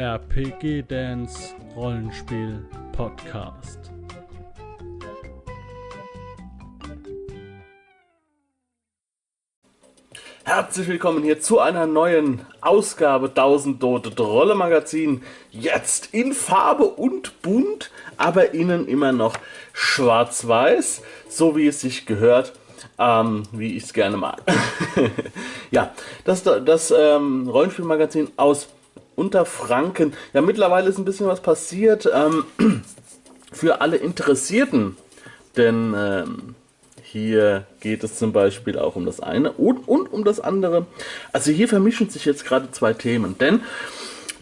RPG Dance Rollenspiel Podcast. Herzlich willkommen hier zu einer neuen Ausgabe 1000 Tote Trolle Magazin. Jetzt in Farbe und bunt, aber innen immer noch schwarz-weiß, so wie es sich gehört, ähm, wie ich es gerne mag. ja, das, das ähm, Rollenspielmagazin aus Unterfranken. Ja, mittlerweile ist ein bisschen was passiert ähm, für alle Interessierten, denn ähm, hier geht es zum Beispiel auch um das eine und, und um das andere. Also hier vermischen sich jetzt gerade zwei Themen, denn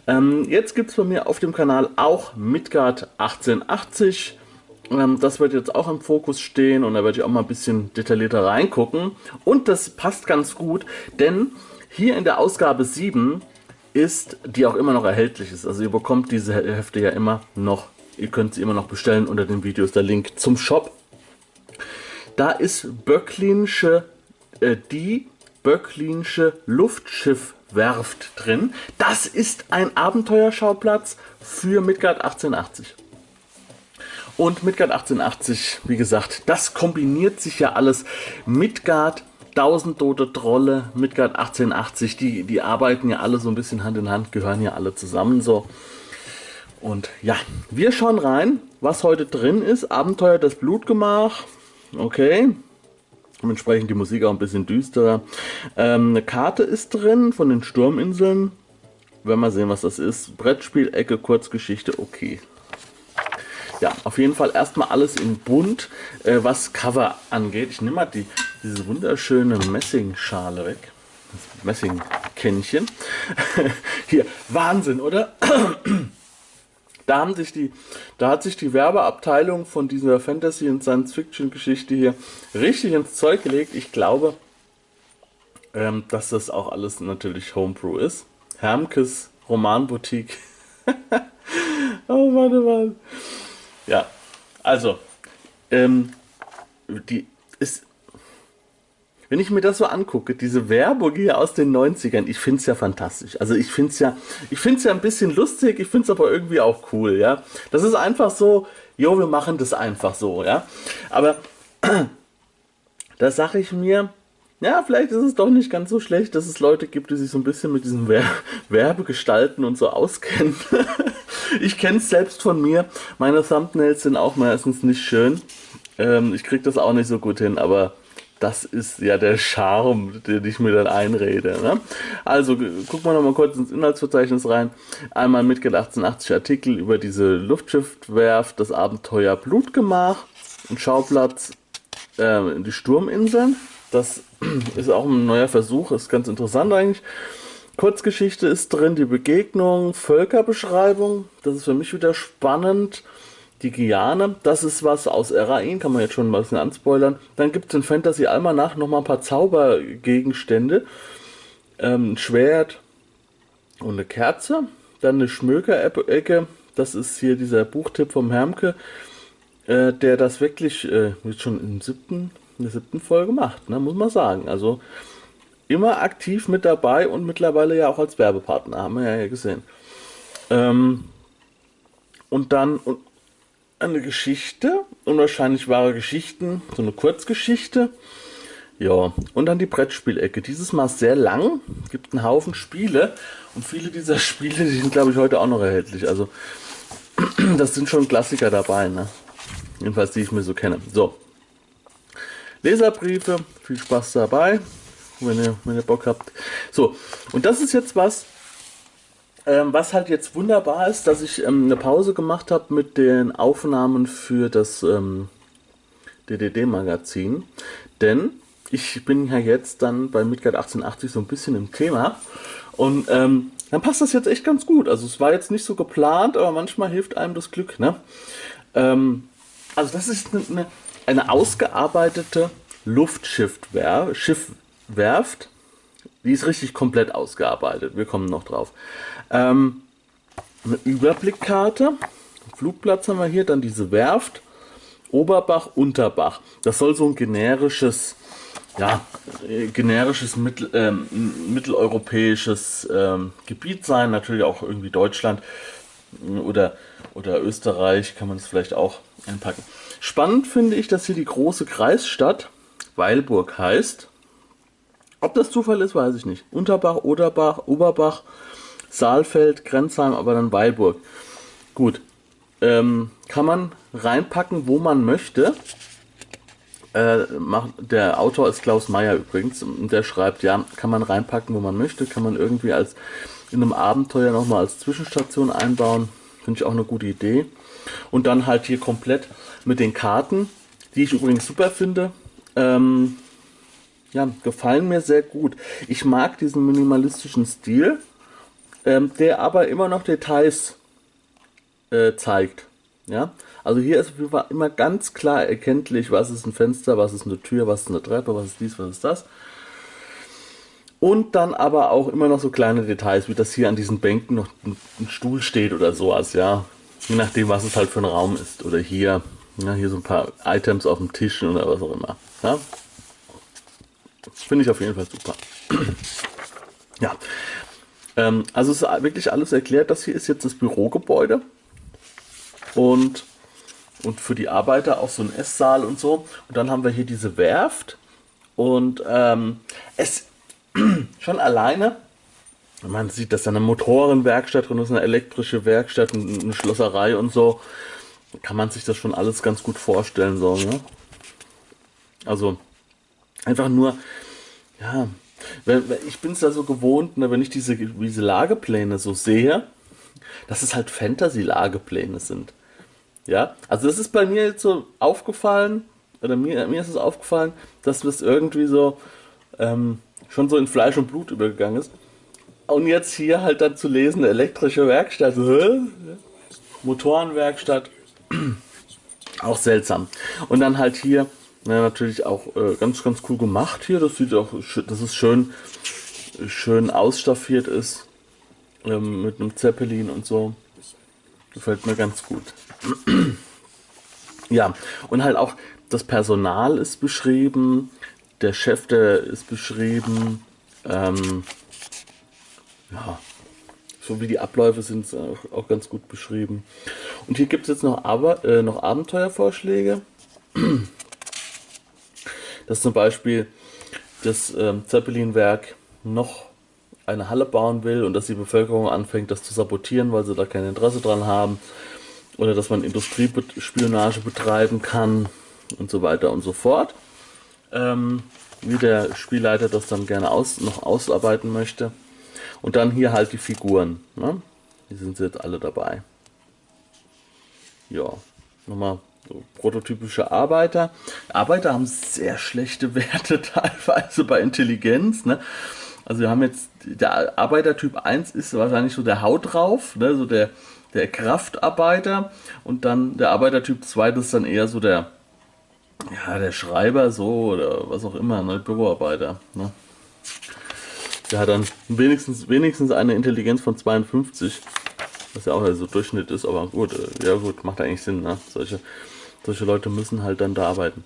ähm, jetzt gibt es bei mir auf dem Kanal auch Midgard 1880. Ähm, das wird jetzt auch im Fokus stehen und da werde ich auch mal ein bisschen detaillierter reingucken. Und das passt ganz gut, denn hier in der Ausgabe 7 ist, die auch immer noch erhältlich ist. Also ihr bekommt diese Hefte ja immer noch, ihr könnt sie immer noch bestellen. Unter dem Video ist der Link zum Shop. Da ist Böcklinsche, äh, die Böcklinsche Luftschiffwerft drin. Das ist ein Abenteuerschauplatz für Midgard 1880. Und Midgard 1880, wie gesagt, das kombiniert sich ja alles. Midgard 1000 tote Trolle, Midgard 1880, die, die arbeiten ja alle so ein bisschen Hand in Hand, gehören ja alle zusammen so. Und ja, wir schauen rein, was heute drin ist. Abenteuer das Blutgemach. Okay. Entsprechend die Musik auch ein bisschen düsterer. Ähm, eine Karte ist drin von den Sturminseln. Wenn wir sehen, was das ist. Brettspiel, Ecke, Kurzgeschichte, okay. Ja, auf jeden Fall erstmal alles in bunt, äh, was Cover angeht. Ich nehme mal die, diese wunderschöne Messingschale weg. Das Messingkännchen. Hier, Wahnsinn, oder? da haben sich die, da hat sich die Werbeabteilung von dieser Fantasy- und Science-Fiction-Geschichte hier richtig ins Zeug gelegt. Ich glaube, ähm, dass das auch alles natürlich Homebrew ist. Hermkes Romanboutique. oh, warte mal. Ja, also, ähm, die ist, wenn ich mir das so angucke, diese Werbung hier aus den 90ern, ich finde es ja fantastisch. Also ich finde es ja, ich finde ja ein bisschen lustig, ich finde es aber irgendwie auch cool, ja. Das ist einfach so, jo, wir machen das einfach so, ja. Aber da sage ich mir, ja, vielleicht ist es doch nicht ganz so schlecht, dass es Leute gibt, die sich so ein bisschen mit diesen Wer Werbegestalten und so auskennen. ich kenne es selbst von mir. Meine Thumbnails sind auch meistens nicht schön. Ähm, ich kriege das auch nicht so gut hin, aber das ist ja der Charme, den ich mir dann einrede. Ne? Also gucken wir nochmal kurz ins Inhaltsverzeichnis rein. Einmal mitgedacht 1880 Artikel über diese Luftschiffwerft, das Abenteuer Blutgemach, ein Schauplatz äh, die Sturminseln. Das ist auch ein neuer Versuch, ist ganz interessant eigentlich. Kurzgeschichte ist drin, die Begegnung, Völkerbeschreibung, das ist für mich wieder spannend. Die Giane, das ist was aus Erain, kann man jetzt schon mal ein bisschen anspoilern. Dann gibt es in Fantasy Almanach nochmal ein paar Zaubergegenstände. Ähm, ein Schwert und eine Kerze. Dann eine Schmökerecke, das ist hier dieser Buchtipp vom Hermke, äh, der das wirklich äh, jetzt schon im siebten in der siebten Folge macht, ne, muss man sagen. Also immer aktiv mit dabei und mittlerweile ja auch als Werbepartner, haben wir ja gesehen. Ähm, und dann und eine Geschichte, unwahrscheinlich wahre Geschichten, so eine Kurzgeschichte. Ja, und dann die Brettspielecke. Dieses Mal sehr lang, gibt einen Haufen Spiele und viele dieser Spiele, die sind glaube ich heute auch noch erhältlich. Also das sind schon Klassiker dabei, ne? Jedenfalls die ich mir so kenne. So, Leserbriefe. Viel Spaß dabei, wenn ihr, wenn ihr Bock habt. So, und das ist jetzt was, ähm, was halt jetzt wunderbar ist, dass ich ähm, eine Pause gemacht habe mit den Aufnahmen für das ähm, DDD-Magazin. Denn ich bin ja jetzt dann bei Midgard 1880 so ein bisschen im Thema. Und ähm, dann passt das jetzt echt ganz gut. Also es war jetzt nicht so geplant, aber manchmal hilft einem das Glück. Ne? Ähm, also das ist eine, eine ausgearbeitete Luftschiffwerft. Die ist richtig komplett ausgearbeitet. Wir kommen noch drauf. Ähm, eine Überblickkarte. Flugplatz haben wir hier, dann diese Werft. Oberbach, Unterbach. Das soll so ein generisches ja, äh, generisches Mittel, ähm, mitteleuropäisches ähm, Gebiet sein, natürlich auch irgendwie Deutschland oder, oder Österreich kann man es vielleicht auch einpacken. Spannend finde ich, dass hier die große Kreisstadt Weilburg heißt. Ob das Zufall ist, weiß ich nicht. Unterbach, Oderbach, Oberbach, Saalfeld, Grenzheim, aber dann Weilburg. Gut. Ähm, kann man reinpacken, wo man möchte. Äh, macht, der Autor ist Klaus Meyer übrigens. Und der schreibt, ja, kann man reinpacken, wo man möchte. Kann man irgendwie als in einem Abenteuer nochmal als Zwischenstation einbauen. Finde ich auch eine gute Idee. Und dann halt hier komplett mit den Karten, die ich übrigens super finde. Ähm, ja, gefallen mir sehr gut. Ich mag diesen minimalistischen Stil, ähm, der aber immer noch Details äh, zeigt. Ja, also hier ist immer ganz klar erkenntlich, was ist ein Fenster, was ist eine Tür, was ist eine Treppe, was ist dies, was ist das. Und dann aber auch immer noch so kleine Details, wie das hier an diesen Bänken noch ein, ein Stuhl steht oder sowas, ja. Je nachdem, was es halt für ein Raum ist. Oder hier, ja, hier so ein paar Items auf dem Tisch oder was auch immer. Ja. Finde ich auf jeden Fall super. ja. Ähm, also es ist wirklich alles erklärt. Das hier ist jetzt das Bürogebäude. Und, und für die Arbeiter auch so ein Esssaal und so. Und dann haben wir hier diese Werft. Und ähm, es schon alleine, man sieht, dass da eine Motorenwerkstatt drin ist, eine elektrische Werkstatt, eine Schlosserei und so. Kann man sich das schon alles ganz gut vorstellen, so, ne? Also, einfach nur, ja, ich bin es ja so gewohnt, ne, wenn ich diese, diese Lagepläne so sehe, dass es halt Fantasy-Lagepläne sind. Ja, also das ist bei mir jetzt so aufgefallen, oder mir, mir ist es aufgefallen, dass das irgendwie so ähm, schon so in Fleisch und Blut übergegangen ist. Und jetzt hier halt dann zu lesen, elektrische Werkstatt, Motorenwerkstatt, auch seltsam. Und dann halt hier ja, natürlich auch äh, ganz, ganz cool gemacht hier. Das sieht auch, dass es schön, schön ausstaffiert ist. Ähm, mit einem Zeppelin und so. Gefällt mir ganz gut. ja, und halt auch das Personal ist beschrieben. Der Chef, der ist beschrieben. Ähm, ja, so wie die Abläufe sind auch, auch ganz gut beschrieben. Und hier gibt es jetzt noch, aber, äh, noch Abenteuervorschläge dass zum Beispiel das ähm, Zeppelin-Werk noch eine Halle bauen will und dass die Bevölkerung anfängt, das zu sabotieren, weil sie da kein Interesse dran haben. Oder dass man Industriespionage betreiben kann und so weiter und so fort. Ähm, wie der Spielleiter das dann gerne aus, noch ausarbeiten möchte. Und dann hier halt die Figuren. Ne? Die sind jetzt alle dabei. Ja, nochmal so prototypische Arbeiter. Arbeiter haben sehr schlechte Werte teilweise bei Intelligenz. Ne? Also wir haben jetzt, der Arbeitertyp 1 ist wahrscheinlich so der Haut drauf, ne? so der, der Kraftarbeiter. Und dann der Arbeitertyp 2 ist dann eher so der, ja, der Schreiber so oder was auch immer, ne? Büroarbeiter. Ne? Der hat dann wenigstens, wenigstens eine Intelligenz von 52. Was ja auch so Durchschnitt ist, aber gut, äh, ja gut, macht eigentlich Sinn, ne? Solche solche Leute müssen halt dann da arbeiten.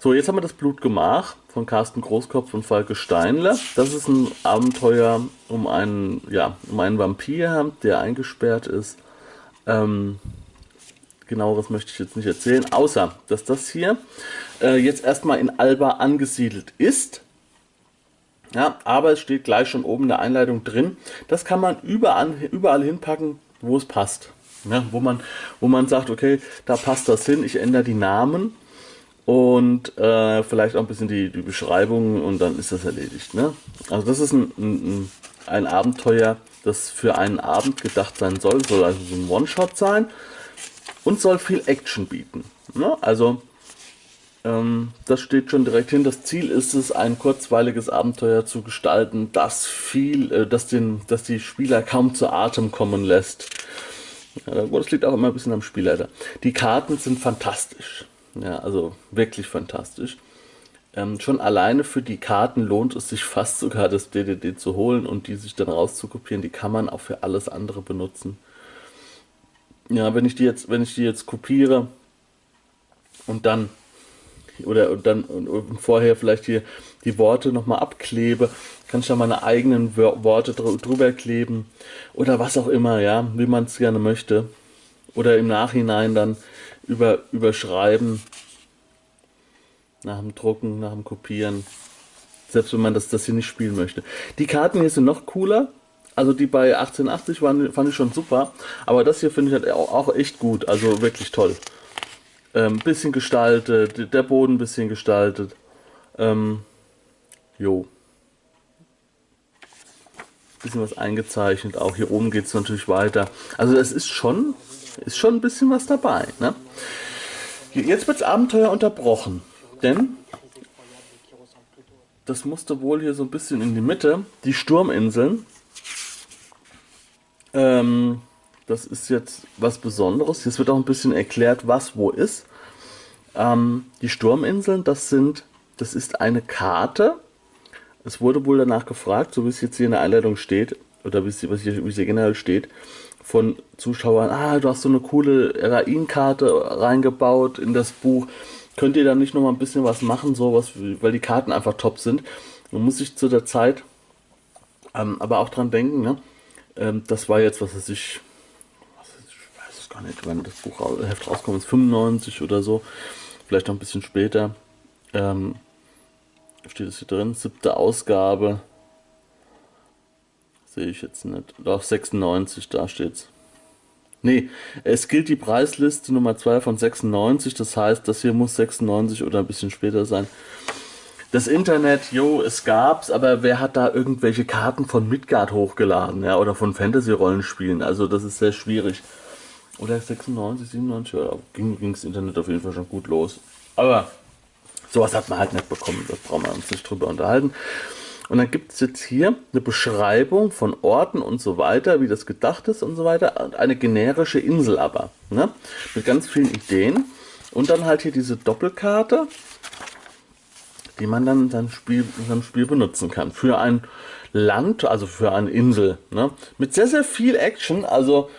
So, jetzt haben wir das Blutgemach von Carsten Großkopf und Falke Steinle. Das ist ein Abenteuer um einen, ja, um einen Vampir, der eingesperrt ist. Ähm, genaueres möchte ich jetzt nicht erzählen, außer dass das hier äh, jetzt erstmal in Alba angesiedelt ist. Ja, aber es steht gleich schon oben in der Einleitung drin. Das kann man überall, überall hinpacken, wo es passt. Ne? Wo, man, wo man sagt, okay, da passt das hin, ich ändere die Namen und äh, vielleicht auch ein bisschen die, die Beschreibung und dann ist das erledigt. Ne? Also das ist ein, ein, ein Abenteuer, das für einen Abend gedacht sein soll, soll also so ein One-Shot sein und soll viel Action bieten. Ne? Also ähm, das steht schon direkt hin. Das Ziel ist es, ein kurzweiliges Abenteuer zu gestalten, das viel, äh, das, den, das die Spieler kaum zu Atem kommen lässt. Ja, das liegt auch immer ein bisschen am Spielleiter. Die Karten sind fantastisch. Ja, also wirklich fantastisch. Ähm, schon alleine für die Karten lohnt es sich fast sogar, das DDD zu holen und die sich dann rauszukopieren. Die kann man auch für alles andere benutzen. Ja, wenn ich die jetzt, wenn ich die jetzt kopiere und dann oder und dann und, und vorher vielleicht hier die Worte nochmal abklebe, kann ich da meine eigenen Worte drüber kleben oder was auch immer, ja, wie man es gerne möchte. Oder im Nachhinein dann über, überschreiben, nach dem Drucken, nach dem Kopieren. Selbst wenn man das, das hier nicht spielen möchte. Die Karten hier sind noch cooler. Also die bei 1880 waren, fand ich schon super. Aber das hier finde ich halt auch, echt gut. Also wirklich toll. Ähm, bisschen gestaltet, der Boden ein bisschen gestaltet. Ähm, jo. Bisschen was eingezeichnet. Auch hier oben geht es natürlich weiter. Also es ist schon, ist schon ein bisschen was dabei. Ne? Jetzt wird das Abenteuer unterbrochen. Denn das musste wohl hier so ein bisschen in die Mitte. Die Sturminseln. Ähm, das ist jetzt was Besonderes. Jetzt wird auch ein bisschen erklärt, was wo ist. Ähm, die Sturminseln, das sind, das ist eine Karte. Es wurde wohl danach gefragt, so wie es jetzt hier in der Einleitung steht, oder wie es, es hier generell steht, von Zuschauern, ah, du hast so eine coole Rain-Karte reingebaut in das Buch könnt ihr dann nicht noch mal ein bisschen was machen, so was, weil die Karten einfach top sind. Man muss sich zu der Zeit ähm, aber auch dran denken, ne? Ähm, das war jetzt, was weiß ich, was weiß ich, weiß es gar nicht, wann das Buchheft rauskommt, ist 95 oder so, vielleicht noch ein bisschen später. Ähm, steht es hier drin, siebte Ausgabe. Sehe ich jetzt nicht. Doch 96, da steht's. Nee, es gilt die Preisliste Nummer 2 von 96, das heißt, das hier muss 96 oder ein bisschen später sein. Das Internet, jo, es gab's, aber wer hat da irgendwelche Karten von Midgard hochgeladen, ja, oder von Fantasy-Rollenspielen? Also das ist sehr schwierig. Oder 96, 97, ja, ging, ging das Internet auf jeden Fall schon gut los. Aber sowas hat man halt nicht bekommen, das brauchen wir uns nicht drüber unterhalten. Und dann gibt es jetzt hier eine Beschreibung von Orten und so weiter, wie das gedacht ist und so weiter. Und eine generische Insel aber. Ne? Mit ganz vielen Ideen. Und dann halt hier diese Doppelkarte, die man dann in seinem Spiel, in seinem Spiel benutzen kann. Für ein Land, also für eine Insel. Ne? Mit sehr, sehr viel Action. Also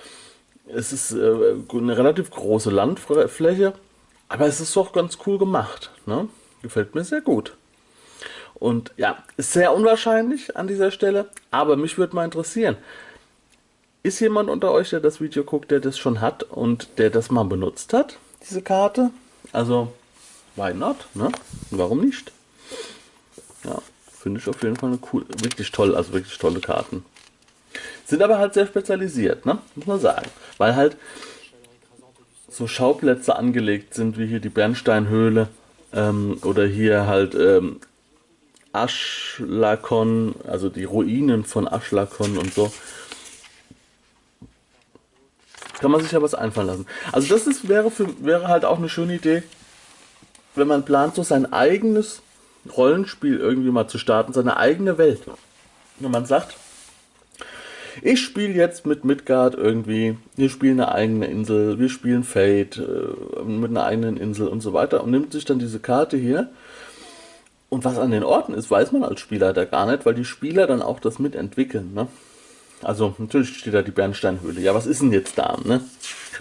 es ist äh, eine relativ große Landfläche. Aber es ist doch ganz cool gemacht. Ne? Gefällt mir sehr gut. Und ja, ist sehr unwahrscheinlich an dieser Stelle, aber mich würde mal interessieren. Ist jemand unter euch, der das Video guckt, der das schon hat und der das mal benutzt hat, diese Karte? Also, why not? Ne? Warum nicht? Ja, finde ich auf jeden Fall eine cool, wirklich toll, also wirklich tolle Karten. Sind aber halt sehr spezialisiert, ne? Muss man sagen. Weil halt so Schauplätze angelegt sind, wie hier die Bernsteinhöhle ähm, oder hier halt ähm, Aschlakon, also die Ruinen von Aschlakon und so. Kann man sich ja was einfallen lassen. Also das ist, wäre, für, wäre halt auch eine schöne Idee, wenn man plant, so sein eigenes Rollenspiel irgendwie mal zu starten, seine eigene Welt. Wenn man sagt, ich spiele jetzt mit Midgard irgendwie, wir spielen eine eigene Insel, wir spielen Fate äh, mit einer eigenen Insel und so weiter und nimmt sich dann diese Karte hier und was an den Orten ist, weiß man als Spieler da gar nicht, weil die Spieler dann auch das mitentwickeln. Ne? Also natürlich steht da die Bernsteinhöhle. Ja, was ist denn jetzt da? Ne?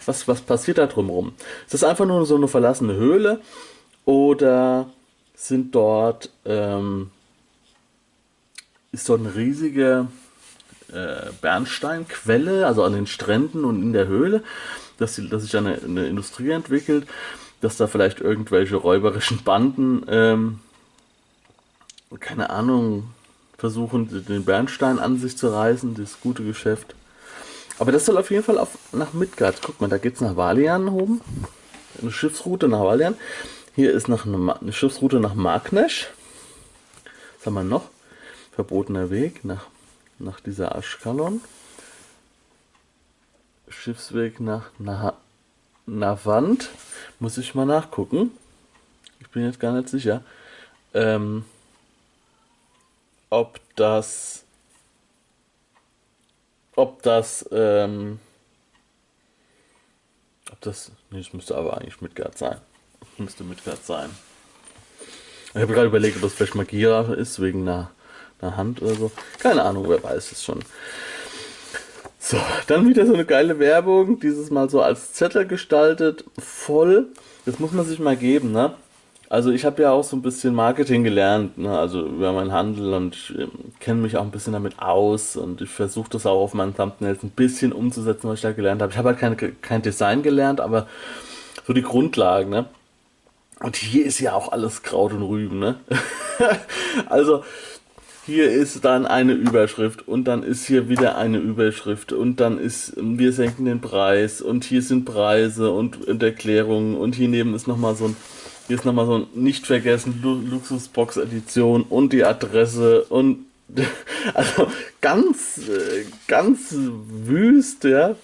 Was, was passiert da drumherum? Ist das einfach nur so eine verlassene Höhle? Oder sind dort ähm, ist dort eine riesige äh, Bernsteinquelle, also an den Stränden und in der Höhle, dass, die, dass sich eine, eine Industrie entwickelt, dass da vielleicht irgendwelche räuberischen Banden ähm, keine Ahnung, versuchen, den Bernstein an sich zu reißen, das gute Geschäft. Aber das soll auf jeden Fall auf, nach Midgard. Guck mal, da geht es nach Valian oben. Eine Schiffsroute nach Valian. Hier ist noch eine, eine Schiffsroute nach Magnesh. Was haben wir noch? Verbotener Weg nach, nach dieser Aschkalon. Schiffsweg nach Na Navant. Muss ich mal nachgucken. Ich bin jetzt gar nicht sicher. Ähm, ob das, ob das, ähm, ob das, nee, es müsste aber eigentlich Midgard sein. Müsste Midgard sein. Ich habe gerade überlegt, ob das vielleicht Magira ist, wegen einer, einer Hand oder so. Keine Ahnung, wer weiß es schon. So, dann wieder so eine geile Werbung, dieses Mal so als Zettel gestaltet, voll. Das muss man sich mal geben, ne? Also ich habe ja auch so ein bisschen Marketing gelernt, ne? also über meinen Handel und äh, kenne mich auch ein bisschen damit aus und ich versuche das auch auf meinen Thumbnails ein bisschen umzusetzen, was ich da gelernt habe. Ich habe halt kein, kein Design gelernt, aber so die Grundlagen, ne? Und hier ist ja auch alles Kraut und Rüben, ne? also hier ist dann eine Überschrift und dann ist hier wieder eine Überschrift und dann ist wir senken den Preis und hier sind Preise und, und Erklärungen und hier neben ist nochmal so ein hier ist nochmal so ein nicht vergessen Luxusbox Edition und die Adresse und also ganz, ganz wüst, ja.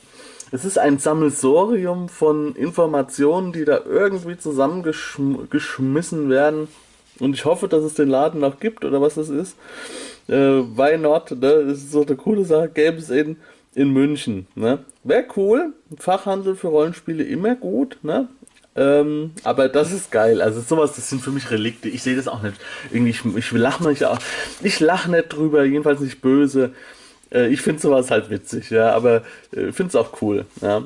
Es ist ein Sammelsorium von Informationen, die da irgendwie zusammengeschmissen werden. Und ich hoffe, dass es den Laden noch gibt oder was das ist. Äh, why not? Ne? Das ist so eine coole Sache. Gäbe es in, in München. Ne? Wäre cool. Fachhandel für Rollenspiele immer gut. Ne? Ähm, aber das ist geil. Also sowas, das sind für mich Relikte. Ich sehe das auch nicht. Irgendwie, ich, ich lache nicht, ich lache nicht drüber, jedenfalls nicht böse. Äh, ich finde sowas halt witzig, ja, aber äh, finde es auch cool, ja.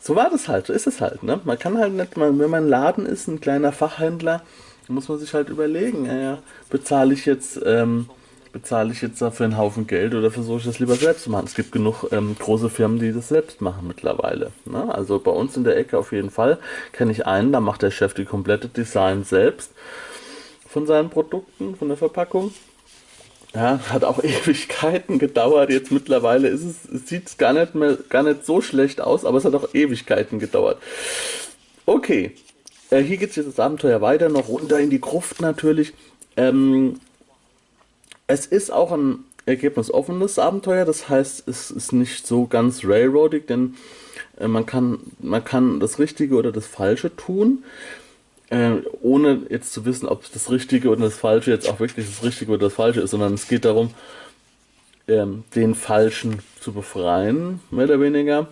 So war das halt, so ist es halt, ne? Man kann halt nicht, man, wenn man Laden ist, ein kleiner Fachhändler, muss man sich halt überlegen, ja bezahle ich jetzt, ähm, bezahle ich jetzt dafür einen Haufen Geld oder versuche ich das lieber selbst zu machen? Es gibt genug ähm, große Firmen, die das selbst machen mittlerweile. Ne? Also bei uns in der Ecke auf jeden Fall kenne ich einen, da macht der Chef die komplette Design selbst von seinen Produkten, von der Verpackung. Ja, hat auch Ewigkeiten gedauert. Jetzt mittlerweile ist es, es sieht gar nicht mehr, gar nicht so schlecht aus, aber es hat auch Ewigkeiten gedauert. Okay, äh, hier geht es jetzt das Abenteuer weiter, noch runter in die Gruft natürlich. Ähm, es ist auch ein ergebnisoffenes Abenteuer, das heißt, es ist nicht so ganz railroadig, denn äh, man, kann, man kann das Richtige oder das Falsche tun, äh, ohne jetzt zu wissen, ob das Richtige oder das Falsche jetzt auch wirklich das Richtige oder das Falsche ist, sondern es geht darum, ähm, den Falschen zu befreien, mehr oder weniger.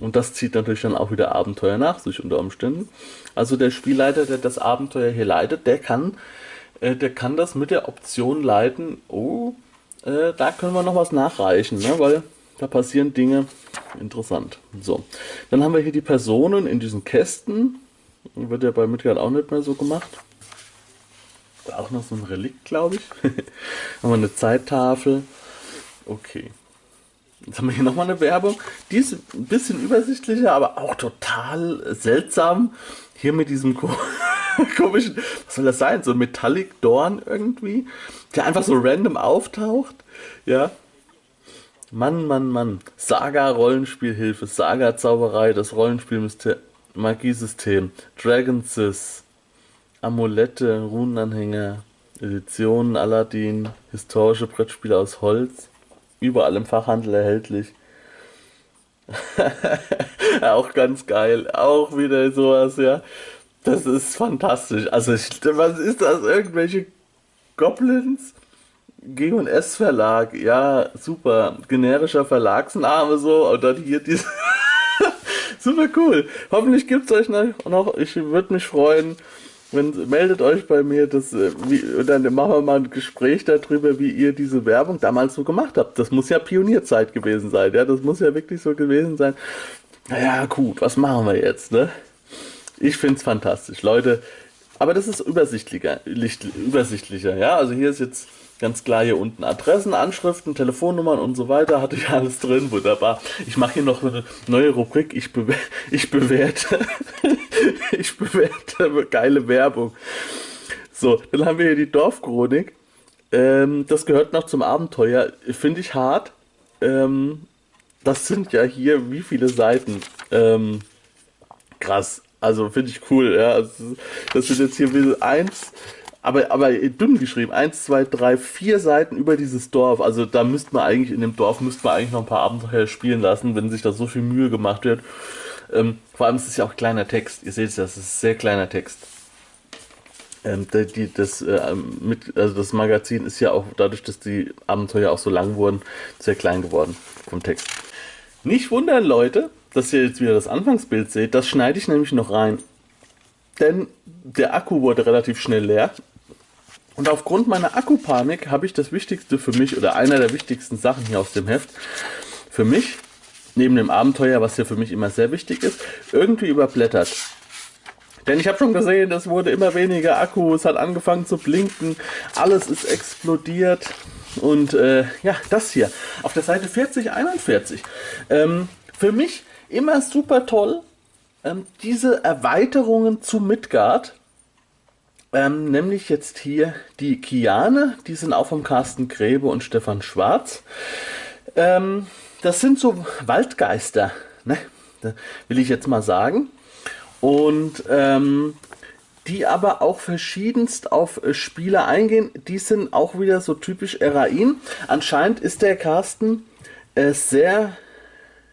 Und das zieht natürlich dann auch wieder Abenteuer nach sich unter Umständen. Also der Spielleiter, der das Abenteuer hier leitet, der kann äh, der kann das mit der Option leiten, oh, äh, da können wir noch was nachreichen, ne? weil da passieren Dinge interessant. So, dann haben wir hier die Personen in diesen Kästen. Wird ja bei Midgard auch nicht mehr so gemacht. Auch noch so ein Relikt, glaube ich. haben wir eine Zeittafel. Okay. Jetzt haben wir hier nochmal eine Werbung. Die ist ein bisschen übersichtlicher, aber auch total seltsam. Hier mit diesem komischen, was soll das sein? So Metallic Dorn irgendwie, der einfach so random auftaucht. Ja. Mann, Mann, Mann. Saga Rollenspielhilfe, Saga Zauberei, das Rollenspiel Magiesystem, Dragon Sys, Amulette, Runenanhänger, Editionen, Aladdin, historische Brettspiele aus Holz, überall im Fachhandel erhältlich. auch ganz geil, auch wieder sowas, ja. Das ist fantastisch. Also, was ist das? Irgendwelche Goblins? G&S Verlag, ja, super. Generischer Verlagsname so. Und dann hier diese. super cool. Hoffentlich gibt es euch noch. Ich würde mich freuen, wenn meldet euch bei mir, das, äh, wie, dann machen wir mal ein Gespräch darüber, wie ihr diese Werbung damals so gemacht habt. Das muss ja Pionierzeit gewesen sein, ja, das muss ja wirklich so gewesen sein. Naja, gut, was machen wir jetzt, ne? Ich es fantastisch, Leute. Aber das ist übersichtlicher, übersichtlicher, ja. Also hier ist jetzt ganz klar hier unten Adressen, Anschriften, Telefonnummern und so weiter. Hatte ich alles drin, wunderbar. Ich mache hier noch eine neue Rubrik. Ich, bewer ich bewerte, ich bewerte geile Werbung. So, dann haben wir hier die Dorfchronik. Ähm, das gehört noch zum Abenteuer. Finde ich hart. Ähm, das sind ja hier wie viele Seiten? Ähm, krass. Also finde ich cool, ja. Also, das sind jetzt hier wie eins, aber, aber dünn geschrieben, eins, zwei, drei, vier Seiten über dieses Dorf. Also da müsste man eigentlich, in dem Dorf müsste man eigentlich noch ein paar Abenteuer spielen lassen, wenn sich da so viel Mühe gemacht wird. Ähm, vor allem ist es ja auch kleiner Text. Ihr seht es ja, es ist sehr kleiner Text. Ähm, die, das, äh, mit, also das Magazin ist ja auch dadurch, dass die Abenteuer auch so lang wurden, sehr klein geworden vom Text. Nicht wundern, Leute, dass ihr jetzt wieder das Anfangsbild seht, das schneide ich nämlich noch rein. Denn der Akku wurde relativ schnell leer. Und aufgrund meiner Akkupanik habe ich das Wichtigste für mich oder einer der wichtigsten Sachen hier aus dem Heft für mich, neben dem Abenteuer, was ja für mich immer sehr wichtig ist, irgendwie überblättert. Denn ich habe schon gesehen, es wurde immer weniger Akku, es hat angefangen zu blinken, alles ist explodiert. Und äh, ja, das hier auf der Seite 4041. Ähm, für mich immer super toll, ähm, diese Erweiterungen zu Midgard. Ähm, nämlich jetzt hier die Kiane, die sind auch vom Carsten Gräbe und Stefan Schwarz. Ähm, das sind so Waldgeister, ne? will ich jetzt mal sagen. Und ähm, die aber auch verschiedenst auf äh, Spiele eingehen. Die sind auch wieder so typisch Erain. Anscheinend ist der Carsten äh, sehr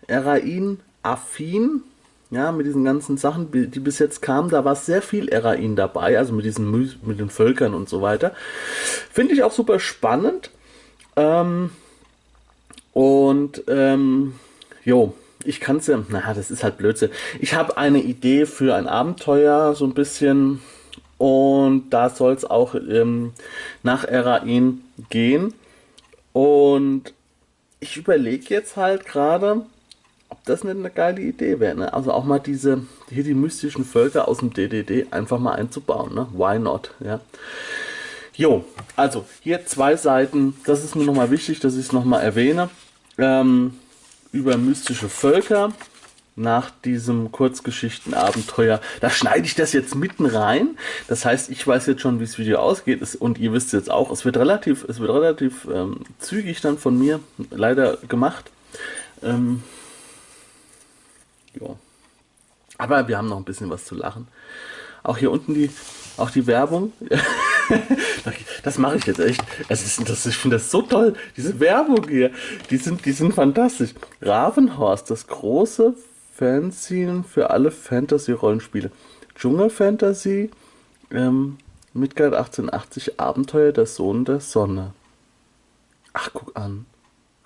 Erain-affin. Ja, mit diesen ganzen Sachen, die bis jetzt kamen, da war sehr viel Erain dabei, also mit diesen mit den Völkern und so weiter. Finde ich auch super spannend. Ähm, und ähm, jo, ich kann es ja, naja, das ist halt Blödsinn. Ich habe eine Idee für ein Abenteuer, so ein bisschen, und da soll es auch ähm, nach Erain gehen. Und ich überlege jetzt halt gerade, ob das nicht eine geile Idee wäre. Ne? Also auch mal diese, hier die mystischen Völker aus dem DDD einfach mal einzubauen. Ne? Why not? Ja. Jo, also hier zwei Seiten. Das ist mir nochmal wichtig, dass ich es nochmal erwähne ähm, über mystische Völker nach diesem Kurzgeschichtenabenteuer. Da schneide ich das jetzt mitten rein. Das heißt, ich weiß jetzt schon, wie das Video ausgeht und ihr wisst jetzt auch, es wird relativ, es wird relativ ähm, zügig dann von mir leider gemacht. Ähm, ja. Aber wir haben noch ein bisschen was zu lachen. Auch hier unten die, auch die Werbung. das mache ich jetzt echt. Es ist, das, ich finde das so toll. Diese Werbung hier, die sind, die sind fantastisch. Ravenhorst, das große Fanzine für alle Fantasy-Rollenspiele. Dschungelfantasy, ähm, Midgard 1880, Abenteuer der Sohn der Sonne. Ach, guck an.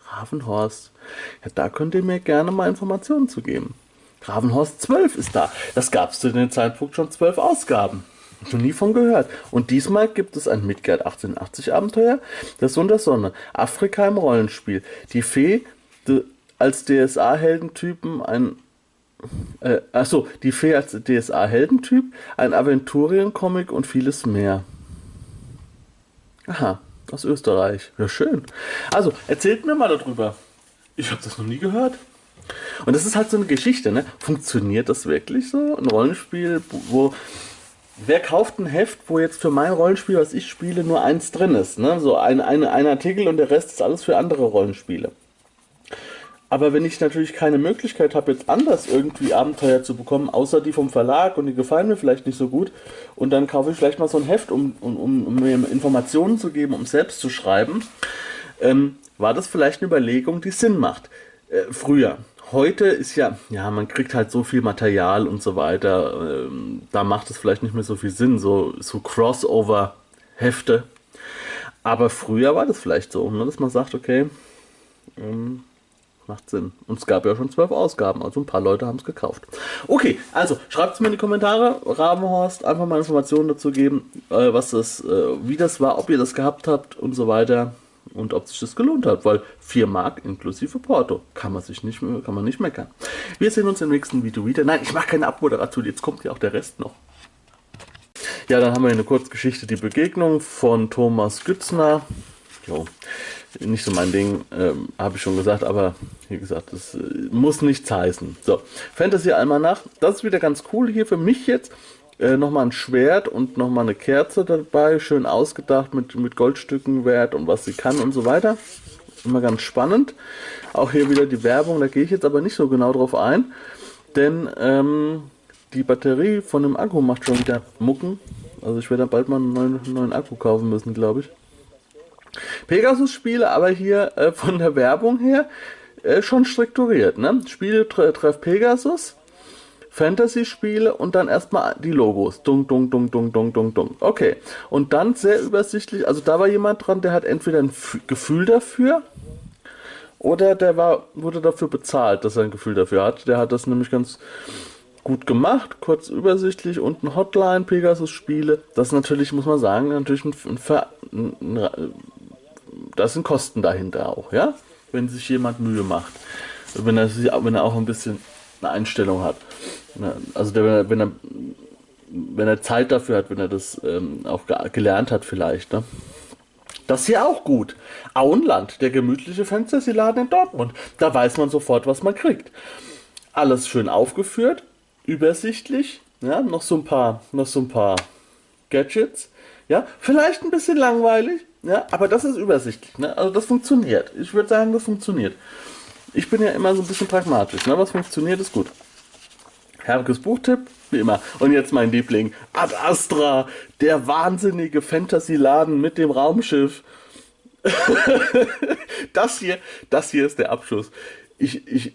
Ravenhorst. Ja, da könnt ihr mir gerne mal Informationen zu geben. Ravenhorst 12 ist da. Das gab es zu dem Zeitpunkt schon zwölf Ausgaben. Schon nie von gehört. Und diesmal gibt es ein Midgard 1880 Abenteuer, der Sohn Sonne, Afrika im Rollenspiel. Die Fee de, als DSA-Heldentypen ein äh, achso, die Fee als DSA-Heldentyp, ein Aventurien-Comic und vieles mehr. Aha, aus Österreich. Ja, schön. Also, erzählt mir mal darüber. Ich habe das noch nie gehört. Und das ist halt so eine Geschichte, ne? Funktioniert das wirklich so? Ein Rollenspiel, wo Wer kauft ein Heft, wo jetzt für mein Rollenspiel, was ich spiele, nur eins drin ist? Ne? So ein, ein, ein Artikel und der Rest ist alles für andere Rollenspiele. Aber wenn ich natürlich keine Möglichkeit habe, jetzt anders irgendwie Abenteuer zu bekommen, außer die vom Verlag und die gefallen mir vielleicht nicht so gut, und dann kaufe ich vielleicht mal so ein Heft, um, um, um mir Informationen zu geben, um selbst zu schreiben, ähm, war das vielleicht eine Überlegung, die Sinn macht. Äh, früher heute ist ja, ja, man kriegt halt so viel Material und so weiter. Ähm, da macht es vielleicht nicht mehr so viel Sinn, so, so Crossover-Hefte. Aber früher war das vielleicht so, ne, dass man sagt, okay, ähm, macht Sinn. Und es gab ja schon zwölf Ausgaben, also ein paar Leute haben es gekauft. Okay, also schreibt es mir in die Kommentare, Rabenhorst, einfach mal Informationen dazu geben, äh, was das, äh, wie das war, ob ihr das gehabt habt und so weiter und ob sich das gelohnt hat, weil 4 Mark inklusive Porto kann man sich nicht, kann man nicht meckern. Wir sehen uns im nächsten Video wieder. Nein, ich mache keine Abmoderation, jetzt kommt ja auch der Rest noch. Ja, dann haben wir eine Kurzgeschichte, die Begegnung von Thomas Gützner. Jo, nicht so mein Ding, ähm, habe ich schon gesagt, aber wie gesagt, das äh, muss nichts heißen. So, Fantasy Almanach, das ist wieder ganz cool hier für mich jetzt. Äh, nochmal ein Schwert und nochmal eine Kerze dabei, schön ausgedacht mit, mit Goldstücken wert und was sie kann und so weiter. Immer ganz spannend. Auch hier wieder die Werbung, da gehe ich jetzt aber nicht so genau drauf ein, denn ähm, die Batterie von dem Akku macht schon wieder Mucken. Also ich werde bald mal einen neuen, neuen Akku kaufen müssen, glaube ich. Pegasus-Spiele, aber hier äh, von der Werbung her äh, schon strukturiert. Ne? Spiele tre treff Pegasus Fantasy-Spiele und dann erstmal die Logos. Dung, dung, dung, dung, dung, dung, dung. Okay. Und dann sehr übersichtlich, also da war jemand dran, der hat entweder ein F Gefühl dafür oder der war, wurde dafür bezahlt, dass er ein Gefühl dafür hat. Der hat das nämlich ganz gut gemacht, kurz übersichtlich und ein Hotline, Pegasus-Spiele. Das ist natürlich, muss man sagen, natürlich ein, ein, ein, da sind Kosten dahinter auch, ja? Wenn sich jemand Mühe macht. Wenn er, wenn er auch ein bisschen eine Einstellung hat. Also der, wenn er wenn er Zeit dafür hat, wenn er das ähm, auch ge gelernt hat vielleicht. Ne? Das ja auch gut. Auenland, der gemütliche Fantasy-Laden in Dortmund. Da weiß man sofort, was man kriegt. Alles schön aufgeführt, übersichtlich, ja, noch so ein paar, noch so ein paar Gadgets. Ja, vielleicht ein bisschen langweilig, ja, aber das ist übersichtlich. Ne? Also das funktioniert. Ich würde sagen, das funktioniert. Ich bin ja immer so ein bisschen pragmatisch. Ne? Was funktioniert, ist gut. Herrges Buchtipp, wie immer. Und jetzt mein Liebling, Ad Astra, der wahnsinnige Fantasy-Laden mit dem Raumschiff. das hier, das hier ist der Abschluss. Ich, ich,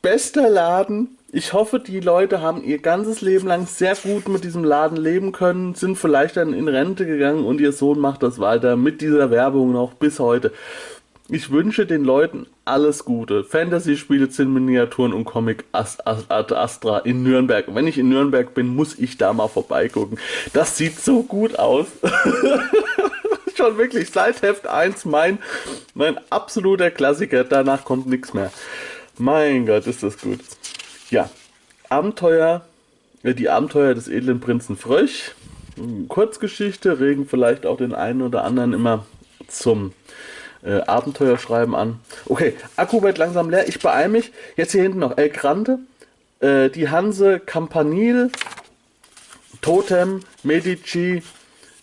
bester Laden. Ich hoffe, die Leute haben ihr ganzes Leben lang sehr gut mit diesem Laden leben können, sind vielleicht dann in Rente gegangen und ihr Sohn macht das weiter mit dieser Werbung noch bis heute. Ich wünsche den Leuten alles Gute. Fantasy-Spiele, Zinnminiaturen und Comic Ast Astra in Nürnberg. wenn ich in Nürnberg bin, muss ich da mal vorbeigucken. Das sieht so gut aus. Schon wirklich seit Heft 1 mein, mein absoluter Klassiker. Danach kommt nichts mehr. Mein Gott, ist das gut. Ja, Abenteuer, äh, die Abenteuer des edlen Prinzen Fröch. Kurzgeschichte regen vielleicht auch den einen oder anderen immer zum äh, Abenteuerschreiben an. Okay, Akku wird langsam leer. Ich beeile mich. Jetzt hier hinten noch El Grande, äh, die Hanse, Campanile, Totem, Medici,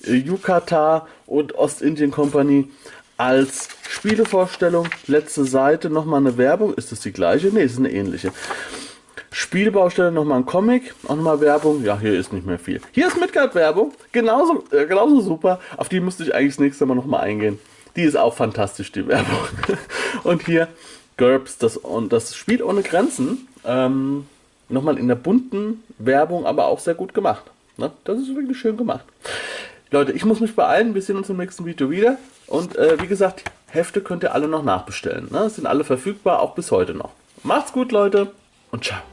äh, Yucata und Ostindien Company als Spielevorstellung. Letzte Seite nochmal eine Werbung. Ist das die gleiche? Ne, ist eine ähnliche. Spielbaustelle nochmal ein Comic, auch nochmal Werbung. Ja, hier ist nicht mehr viel. Hier ist Midgard-Werbung, genauso, äh, genauso super. Auf die müsste ich eigentlich das nächste Mal nochmal eingehen. Die ist auch fantastisch, die Werbung. Und hier GURPS, das, und das Spiel ohne Grenzen. Ähm, nochmal in der bunten Werbung, aber auch sehr gut gemacht. Ne? Das ist wirklich schön gemacht. Leute, ich muss mich beeilen. Wir sehen uns im nächsten Video wieder. Und äh, wie gesagt, Hefte könnt ihr alle noch nachbestellen. Ne? Sind alle verfügbar, auch bis heute noch. Macht's gut, Leute. Und ciao.